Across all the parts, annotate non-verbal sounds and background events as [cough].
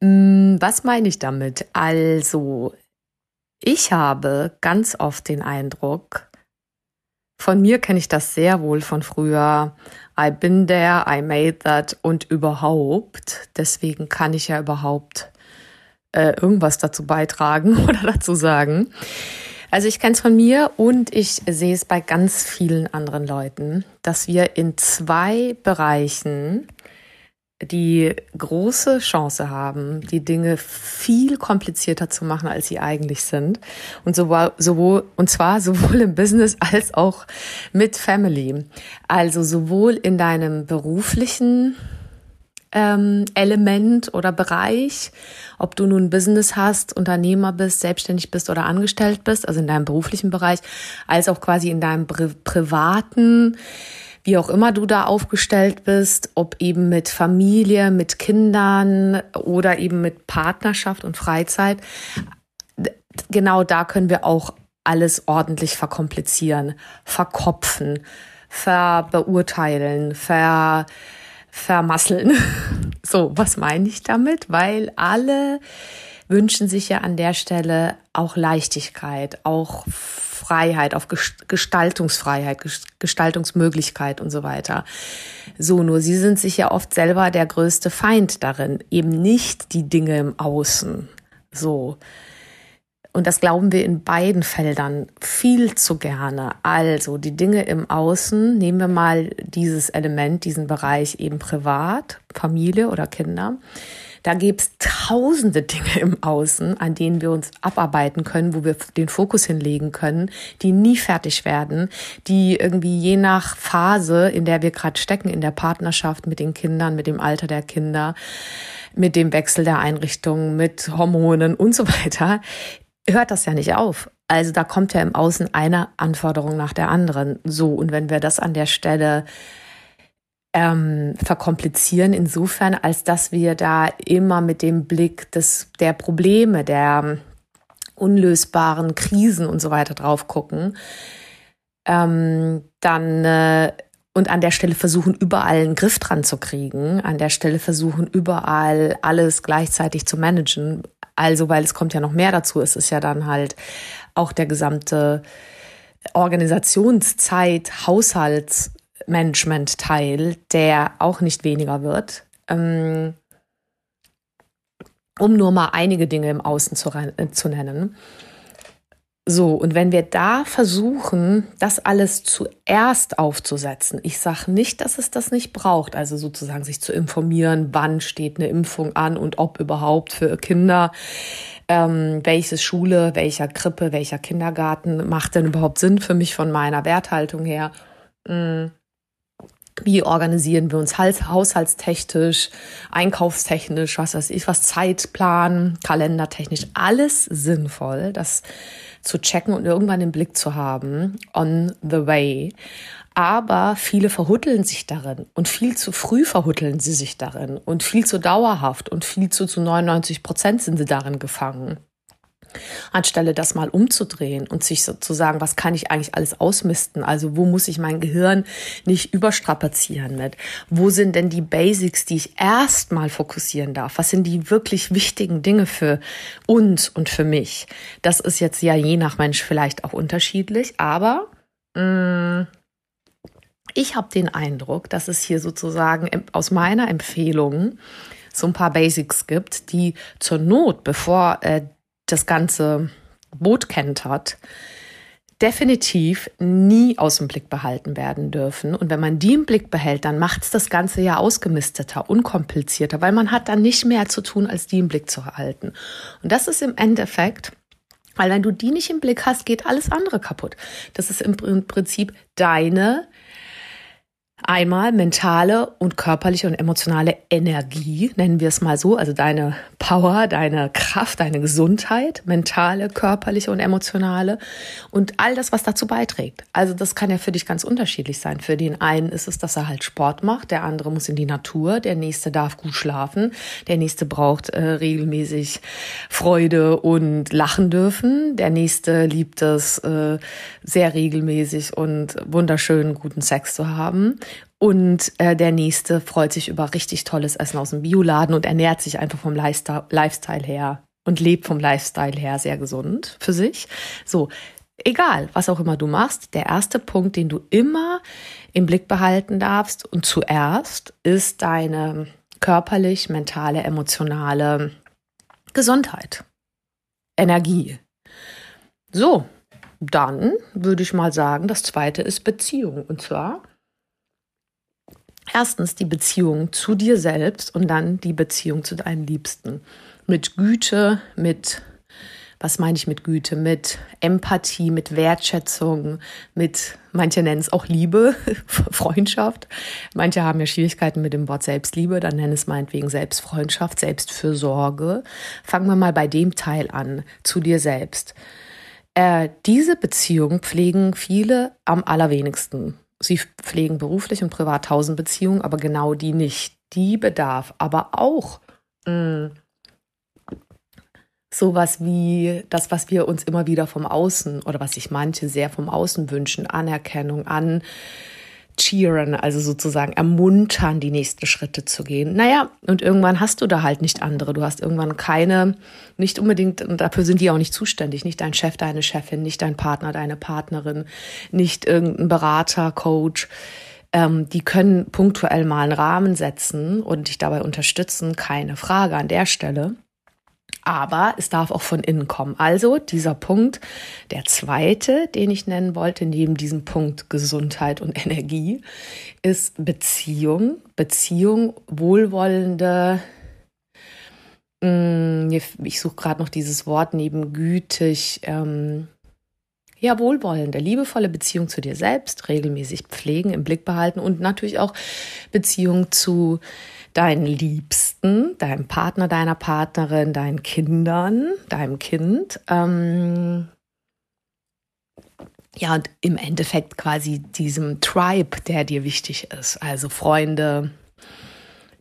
Mm, was meine ich damit? Also, ich habe ganz oft den Eindruck, von mir kenne ich das sehr wohl von früher. I been there, I made that und überhaupt. Deswegen kann ich ja überhaupt äh, irgendwas dazu beitragen [laughs] oder dazu sagen. Also ich kenne es von mir und ich sehe es bei ganz vielen anderen Leuten, dass wir in zwei Bereichen die große Chance haben, die Dinge viel komplizierter zu machen, als sie eigentlich sind. Und sowohl, sowohl, und zwar sowohl im Business als auch mit Family. Also sowohl in deinem beruflichen ähm, Element oder Bereich, ob du nun Business hast, Unternehmer bist, selbstständig bist oder angestellt bist, also in deinem beruflichen Bereich, als auch quasi in deinem pri privaten wie auch immer du da aufgestellt bist, ob eben mit Familie, mit Kindern oder eben mit Partnerschaft und Freizeit. Genau da können wir auch alles ordentlich verkomplizieren, verkopfen, verbeurteilen, ver, vermasseln. [laughs] So, was meine ich damit? Weil alle wünschen sich ja an der Stelle auch Leichtigkeit, auch Freiheit, auf Gestaltungsfreiheit, Gestaltungsmöglichkeit und so weiter. So, nur sie sind sich ja oft selber der größte Feind darin, eben nicht die Dinge im Außen. So. Und das glauben wir in beiden Feldern viel zu gerne. Also die Dinge im Außen, nehmen wir mal dieses Element, diesen Bereich eben privat, Familie oder Kinder. Da gibt's tausende Dinge im Außen, an denen wir uns abarbeiten können, wo wir den Fokus hinlegen können, die nie fertig werden, die irgendwie je nach Phase, in der wir gerade stecken, in der Partnerschaft mit den Kindern, mit dem Alter der Kinder, mit dem Wechsel der Einrichtungen, mit Hormonen und so weiter, hört das ja nicht auf. Also da kommt ja im Außen eine Anforderung nach der anderen. So, und wenn wir das an der Stelle ähm, verkomplizieren, insofern, als dass wir da immer mit dem Blick des, der Probleme, der unlösbaren Krisen und so weiter drauf gucken, ähm, dann äh, und an der Stelle versuchen, überall einen Griff dran zu kriegen, an der Stelle versuchen, überall alles gleichzeitig zu managen. Also, weil es kommt ja noch mehr dazu, es ist ja dann halt auch der gesamte Organisationszeit, Haushalts, Management-Teil, der auch nicht weniger wird. Ähm, um nur mal einige Dinge im Außen zu, äh, zu nennen. So, und wenn wir da versuchen, das alles zuerst aufzusetzen, ich sage nicht, dass es das nicht braucht, also sozusagen sich zu informieren, wann steht eine Impfung an und ob überhaupt für Kinder, ähm, welche Schule, welcher Krippe, welcher Kindergarten macht denn überhaupt Sinn für mich von meiner Werthaltung her. Mhm wie organisieren wir uns haushaltstechnisch, einkaufstechnisch, was weiß ich, was Zeitplan, kalendertechnisch, alles sinnvoll, das zu checken und irgendwann im Blick zu haben, on the way. Aber viele verhutteln sich darin und viel zu früh verhutteln sie sich darin und viel zu dauerhaft und viel zu zu 99 Prozent sind sie darin gefangen anstelle das mal umzudrehen und sich sozusagen, was kann ich eigentlich alles ausmisten? Also wo muss ich mein Gehirn nicht überstrapazieren mit? Wo sind denn die Basics, die ich erstmal fokussieren darf? Was sind die wirklich wichtigen Dinge für uns und für mich? Das ist jetzt ja je nach Mensch vielleicht auch unterschiedlich, aber mh, mm, ich habe den Eindruck, dass es hier sozusagen aus meiner Empfehlung so ein paar Basics gibt, die zur Not, bevor äh, das ganze Boot kennt hat, definitiv nie aus dem Blick behalten werden dürfen. Und wenn man die im Blick behält, dann macht es das Ganze ja ausgemisteter, unkomplizierter, weil man hat dann nicht mehr zu tun, als die im Blick zu halten. Und das ist im Endeffekt, weil wenn du die nicht im Blick hast, geht alles andere kaputt. Das ist im Prinzip deine Einmal mentale und körperliche und emotionale Energie, nennen wir es mal so, also deine Power, deine Kraft, deine Gesundheit, mentale, körperliche und emotionale und all das, was dazu beiträgt. Also das kann ja für dich ganz unterschiedlich sein. Für den einen ist es, dass er halt Sport macht, der andere muss in die Natur, der nächste darf gut schlafen, der nächste braucht äh, regelmäßig Freude und lachen dürfen, der nächste liebt es äh, sehr regelmäßig und wunderschönen guten Sex zu haben. Und äh, der nächste freut sich über richtig tolles Essen aus dem Bioladen und ernährt sich einfach vom Lifestyle her und lebt vom Lifestyle her sehr gesund für sich. So, egal, was auch immer du machst, der erste Punkt, den du immer im Blick behalten darfst und zuerst ist deine körperlich, mentale, emotionale Gesundheit, Energie. So, dann würde ich mal sagen, das zweite ist Beziehung. Und zwar erstens die Beziehung zu dir selbst und dann die Beziehung zu deinen Liebsten. Mit Güte, mit, was meine ich mit Güte? Mit Empathie, mit Wertschätzung, mit, manche nennen es auch Liebe, [laughs] Freundschaft. Manche haben ja Schwierigkeiten mit dem Wort Selbstliebe, dann nennen es meinetwegen Selbstfreundschaft, Selbstfürsorge. Fangen wir mal bei dem Teil an, zu dir selbst. Äh, diese Beziehung pflegen viele am allerwenigsten. Sie pflegen beruflich und privat tausend Beziehungen, aber genau die nicht. Die bedarf aber auch mh, mm, sowas wie das, was wir uns immer wieder vom Außen oder was sich manche sehr vom Außen wünschen, Anerkennung an cheeren, also sozusagen ermuntern, die nächsten Schritte zu gehen. Naja, und irgendwann hast du da halt nicht andere. Du hast irgendwann keine, nicht unbedingt, und dafür sind die auch nicht zuständig, nicht dein Chef, deine Chefin, nicht dein Partner, deine Partnerin, nicht irgendein Berater, Coach. Ähm, die können punktuell mal einen Rahmen setzen und dich dabei unterstützen, keine Frage an der Stelle aber es darf auch von innen kommen. Also dieser Punkt, der zweite, den ich nennen wollte, neben diesem Punkt Gesundheit und Energie, ist Beziehung. Beziehung, wohlwollende, mm, ich suche gerade noch dieses Wort neben gütig, ähm, ja, wohlwollende, liebevolle Beziehung zu dir selbst, regelmäßig pflegen, im Blick behalten und natürlich auch Beziehung zu deinen Liebsten, deinem Partner, deiner Partnerin, deinen Kindern, deinem Kind. Ähm, ja, und im Endeffekt quasi diesem Tribe, der dir wichtig ist. Also Freunde,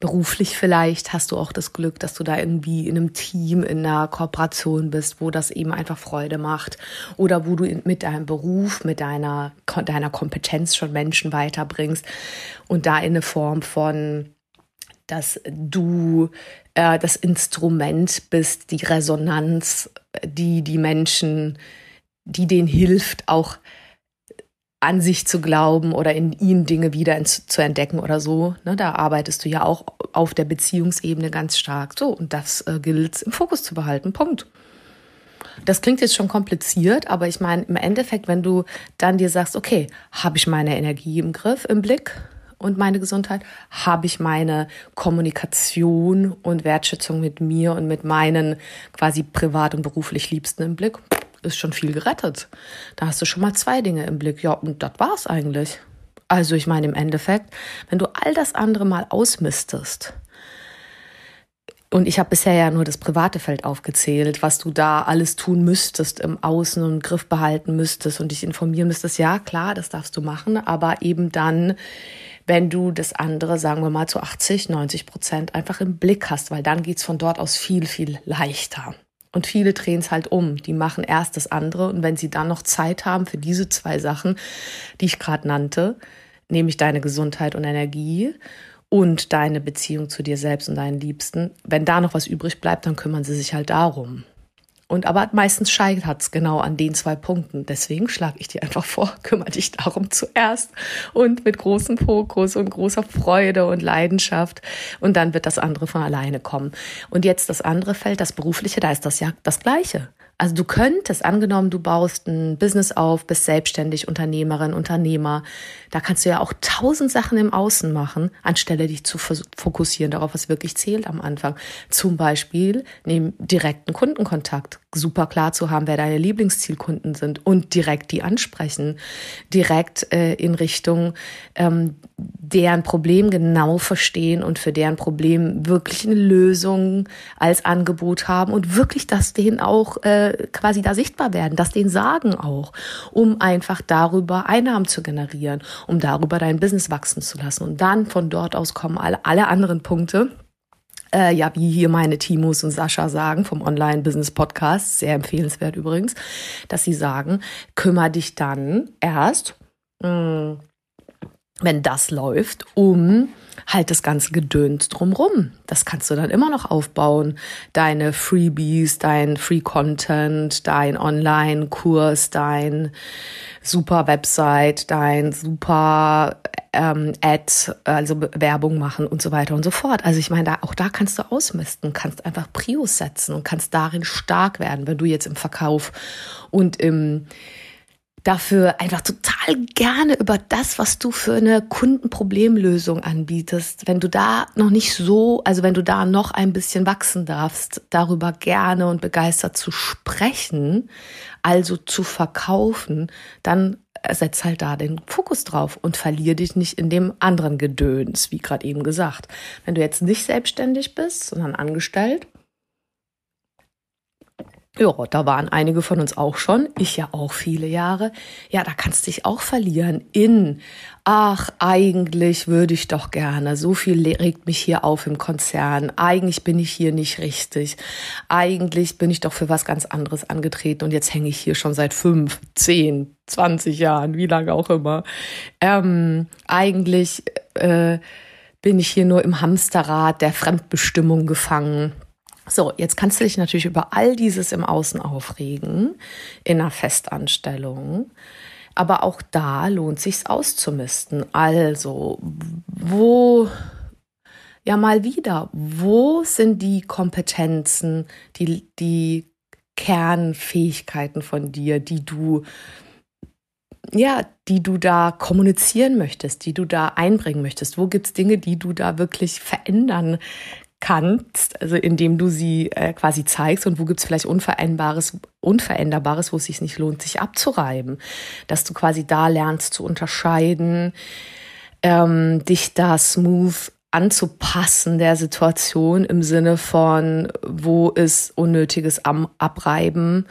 beruflich vielleicht hast du auch das Glück, dass du da irgendwie in einem Team, in einer Kooperation bist, wo das eben einfach Freude macht oder wo du mit deinem Beruf, mit deiner, deiner Kompetenz schon Menschen weiterbringst und da in eine Form von dass du äh, das Instrument bist, die Resonanz, die die Menschen, die denen hilft, auch an sich zu glauben oder in ihnen Dinge wieder zu entdecken oder so. Ne, da arbeitest du ja auch auf der Beziehungsebene ganz stark. So, und das äh, gilt im Fokus zu behalten. Punkt. Das klingt jetzt schon kompliziert, aber ich meine, im Endeffekt, wenn du dann dir sagst, okay, habe ich meine Energie im Griff, im Blick? und meine Gesundheit? Habe ich meine Kommunikation und Wertschätzung mit mir und mit meinen quasi privat und beruflich Liebsten im Blick? Ist schon viel gerettet. Da hast du schon mal zwei Dinge im Blick. Ja, und das war's eigentlich. Also ich meine im Endeffekt, wenn du all das andere mal ausmistest, und ich habe bisher ja nur das private Feld aufgezählt, was du da alles tun müsstest im Außen und im Griff behalten müsstest und dich informieren müsstest. Ja, klar, das darfst du machen, aber eben dann wenn du das andere, sagen wir mal, zu 80, 90 Prozent einfach im Blick hast, weil dann geht's von dort aus viel, viel leichter. Und viele drehen es halt um. Die machen erst das andere und wenn sie dann noch Zeit haben für diese zwei Sachen, die ich gerade nannte, nämlich deine Gesundheit und Energie und deine Beziehung zu dir selbst und deinen Liebsten, wenn da noch was übrig bleibt, dann kümmern sie sich halt darum. Und aber meistens scheitert es genau an den zwei Punkten. Deswegen schlage ich dir einfach vor, [laughs] kümmere dich darum zuerst und mit großem Fokus und großer Freude und Leidenschaft. Und dann wird das andere von alleine kommen. Und jetzt das andere Feld, das berufliche, da ist das ja das Gleiche. Also du könntest, angenommen, du baust ein Business auf, bist selbstständig, Unternehmerin, Unternehmer, da kannst du ja auch tausend Sachen im Außen machen, anstelle dich zu fokussieren darauf, was wirklich zählt am Anfang. Zum Beispiel neben direkten Kundenkontakt, super klar zu haben, wer deine Lieblingszielkunden sind und direkt die ansprechen, direkt äh, in Richtung ähm, deren Problem genau verstehen und für deren Problem wirklich eine Lösung als Angebot haben und wirklich das denen auch äh, quasi da sichtbar werden, das denen sagen auch, um einfach darüber Einnahmen zu generieren, um darüber dein Business wachsen zu lassen. Und dann von dort aus kommen alle, alle anderen Punkte, äh, ja, wie hier meine Timos und Sascha sagen vom Online-Business-Podcast, sehr empfehlenswert übrigens, dass sie sagen, kümmere dich dann erst, mh, hm, wenn das läuft, um halt das ganze Gedöns drumrum. Das kannst du dann immer noch aufbauen. Deine Freebies, dein Free Content, dein Online-Kurs, dein super Website, dein super ähm, Ad, also Werbung machen und so weiter und so fort. Also ich meine, da, auch da kannst du ausmisten, kannst einfach Prios setzen und kannst darin stark werden, wenn du jetzt im Verkauf und im dafür einfach total gerne über das, was du für eine Kundenproblemlösung anbietest. Wenn du da noch nicht so, also wenn du da noch ein bisschen wachsen darfst, darüber gerne und begeistert zu sprechen, also zu verkaufen, dann setz halt da den Fokus drauf und verlier dich nicht in dem anderen Gedöns, wie gerade eben gesagt. Wenn du jetzt nicht selbstständig bist, sondern angestellt, ja, da waren einige von uns auch schon, ich ja auch viele Jahre. Ja, da kannst du dich auch verlieren in, ach, eigentlich würde ich doch gerne, so viel regt mich hier auf im Konzern, eigentlich bin ich hier nicht richtig, eigentlich bin ich doch für was ganz anderes angetreten. Und jetzt hänge ich hier schon seit fünf, zehn, zwanzig Jahren, wie lange auch immer. Ähm, eigentlich äh, bin ich hier nur im Hamsterrad der Fremdbestimmung gefangen so, jetzt kannst du dich natürlich über all dieses im Außen aufregen, in einer Festanstellung. Aber auch da lohnt sich's auszumisten. Also, wo, ja mal wieder, wo sind die Kompetenzen, die, die Kernfähigkeiten von dir, die du, ja, die du da kommunizieren möchtest, die du da einbringen möchtest? Wo gibt's Dinge, die du da wirklich verändern kannst, also indem du sie äh, quasi zeigst und wo gibt's vielleicht Unveränderbares, Unveränderbares, wo es sich nicht lohnt, sich abzureiben, dass du quasi da lernst zu unterscheiden, ähm, dich da smooth anzupassen der Situation im Sinne von, wo ist unnötiges Abreiben,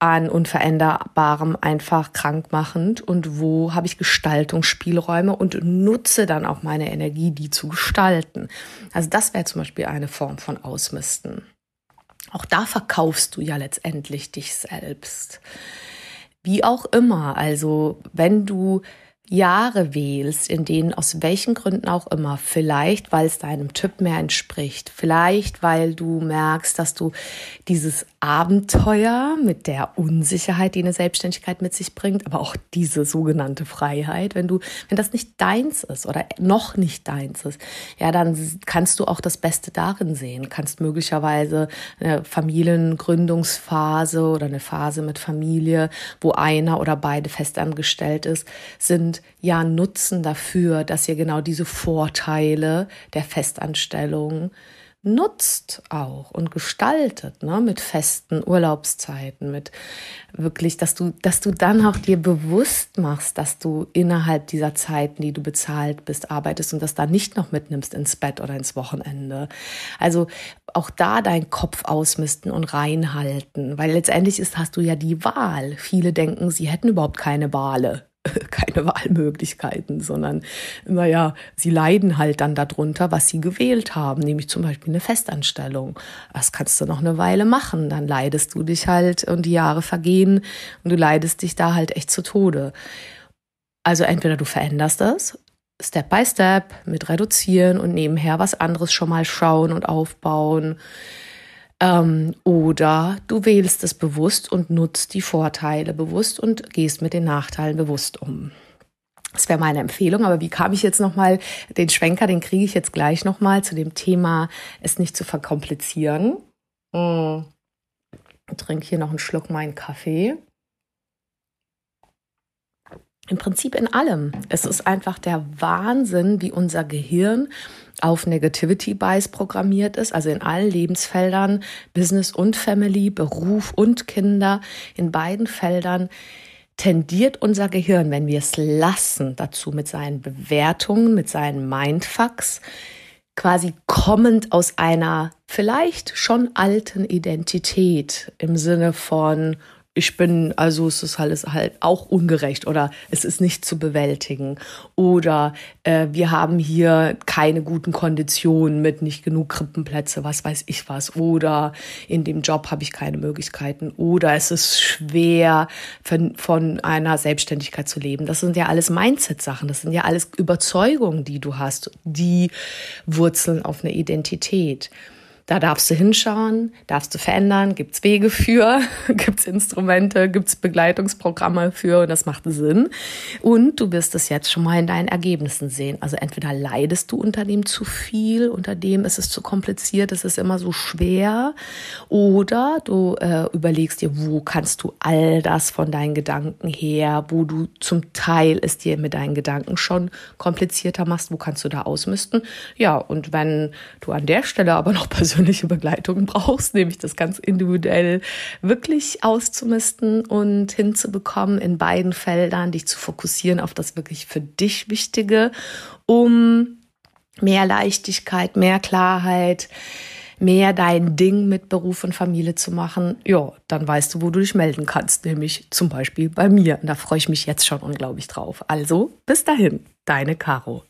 an Unveränderbarem einfach krankmachend und wo habe ich Gestaltungsspielräume und nutze dann auch meine Energie, die zu gestalten. Also das wäre zum Beispiel eine Form von Ausmisten. Auch da verkaufst du ja letztendlich dich selbst. Wie auch immer, also wenn du Jahre wählst, in denen aus welchen Gründen auch immer, vielleicht weil es deinem Typ mehr entspricht, vielleicht weil du merkst, dass du dieses Abenteuer mit der Unsicherheit, die eine Selbstständigkeit mit sich bringt, aber auch diese sogenannte Freiheit, wenn du, wenn das nicht deins ist oder noch nicht deins ist, ja, dann kannst du auch das Beste darin sehen, kannst möglicherweise eine Familiengründungsphase oder eine Phase mit Familie, wo einer oder beide festangestellt ist, sind ja Nutzen dafür, dass ihr genau diese Vorteile der Festanstellung nutzt auch und gestaltet, ne, mit festen Urlaubszeiten, mit wirklich, dass du, dass du dann auch dir bewusst machst, dass du innerhalb dieser Zeiten, die du bezahlt bist, arbeitest und das dann nicht noch mitnimmst ins Bett oder ins Wochenende. Also auch da deinen Kopf ausmisten und reinhalten, weil letztendlich ist, hast du ja die Wahl. Viele denken, sie hätten überhaupt keine Wahl. [laughs] keine Wahlmöglichkeiten, sondern naja, sie leiden halt dann darunter, was sie gewählt haben, nämlich zum Beispiel eine Festanstellung. Das kannst du noch eine Weile machen, dann leidest du dich halt und die Jahre vergehen und du leidest dich da halt echt zu Tode. Also entweder du veränderst das, Step by Step, mit reduzieren und nebenher was anderes schon mal schauen und aufbauen ähm, oder du wählst es bewusst und nutzt die Vorteile bewusst und gehst mit den Nachteilen bewusst um. Das wäre meine Empfehlung. Aber wie kam ich jetzt nochmal, den Schwenker, den kriege ich jetzt gleich nochmal zu dem Thema, es nicht zu verkomplizieren. Hm. Ich trinke hier noch einen Schluck meinen Kaffee. Im Prinzip in allem. Es ist einfach der Wahnsinn, wie unser Gehirn auf Negativity Bias programmiert ist, also in allen Lebensfeldern, Business und Family, Beruf und Kinder, in beiden Feldern tendiert unser Gehirn, wenn wir es lassen, dazu mit seinen Bewertungen, mit seinen Mindfucks, quasi kommend aus einer vielleicht schon alten Identität im Sinne von ich bin, also es ist alles halt auch ungerecht oder es ist nicht zu bewältigen. Oder äh, wir haben hier keine guten Konditionen mit nicht genug Krippenplätze, was weiß ich was. Oder in dem Job habe ich keine Möglichkeiten. Oder es ist schwer von, von einer Selbstständigkeit zu leben. Das sind ja alles Mindset-Sachen, das sind ja alles Überzeugungen, die du hast, die wurzeln auf eine Identität. Da darfst du hinschauen, darfst du verändern, gibt's Wege für, [laughs] gibt's Instrumente, gibt's Begleitungsprogramme für und das macht Sinn. Und du wirst es jetzt schon mal in deinen Ergebnissen sehen. Also entweder leidest du unter dem zu viel, unter dem ist es zu kompliziert, es ist immer so schwer, oder du äh, überlegst dir, wo kannst du all das von deinen Gedanken her, wo du zum Teil es dir mit deinen Gedanken schon komplizierter machst, wo kannst du da ausmisten. Ja, und wenn du an der Stelle aber noch [laughs] persönlich persönliche Begleitung brauchst, nämlich das ganz individuell wirklich auszumisten und hinzubekommen in beiden Feldern, dich zu fokussieren auf das wirklich für dich Wichtige, um mehr Leichtigkeit, mehr Klarheit, mehr dein Ding mit Beruf und Familie zu machen, ja, dann weißt du, wo du dich melden kannst, nämlich zum Beispiel bei mir. Und da freue ich mich jetzt schon unglaublich drauf. Also, bis dahin, deine Caro.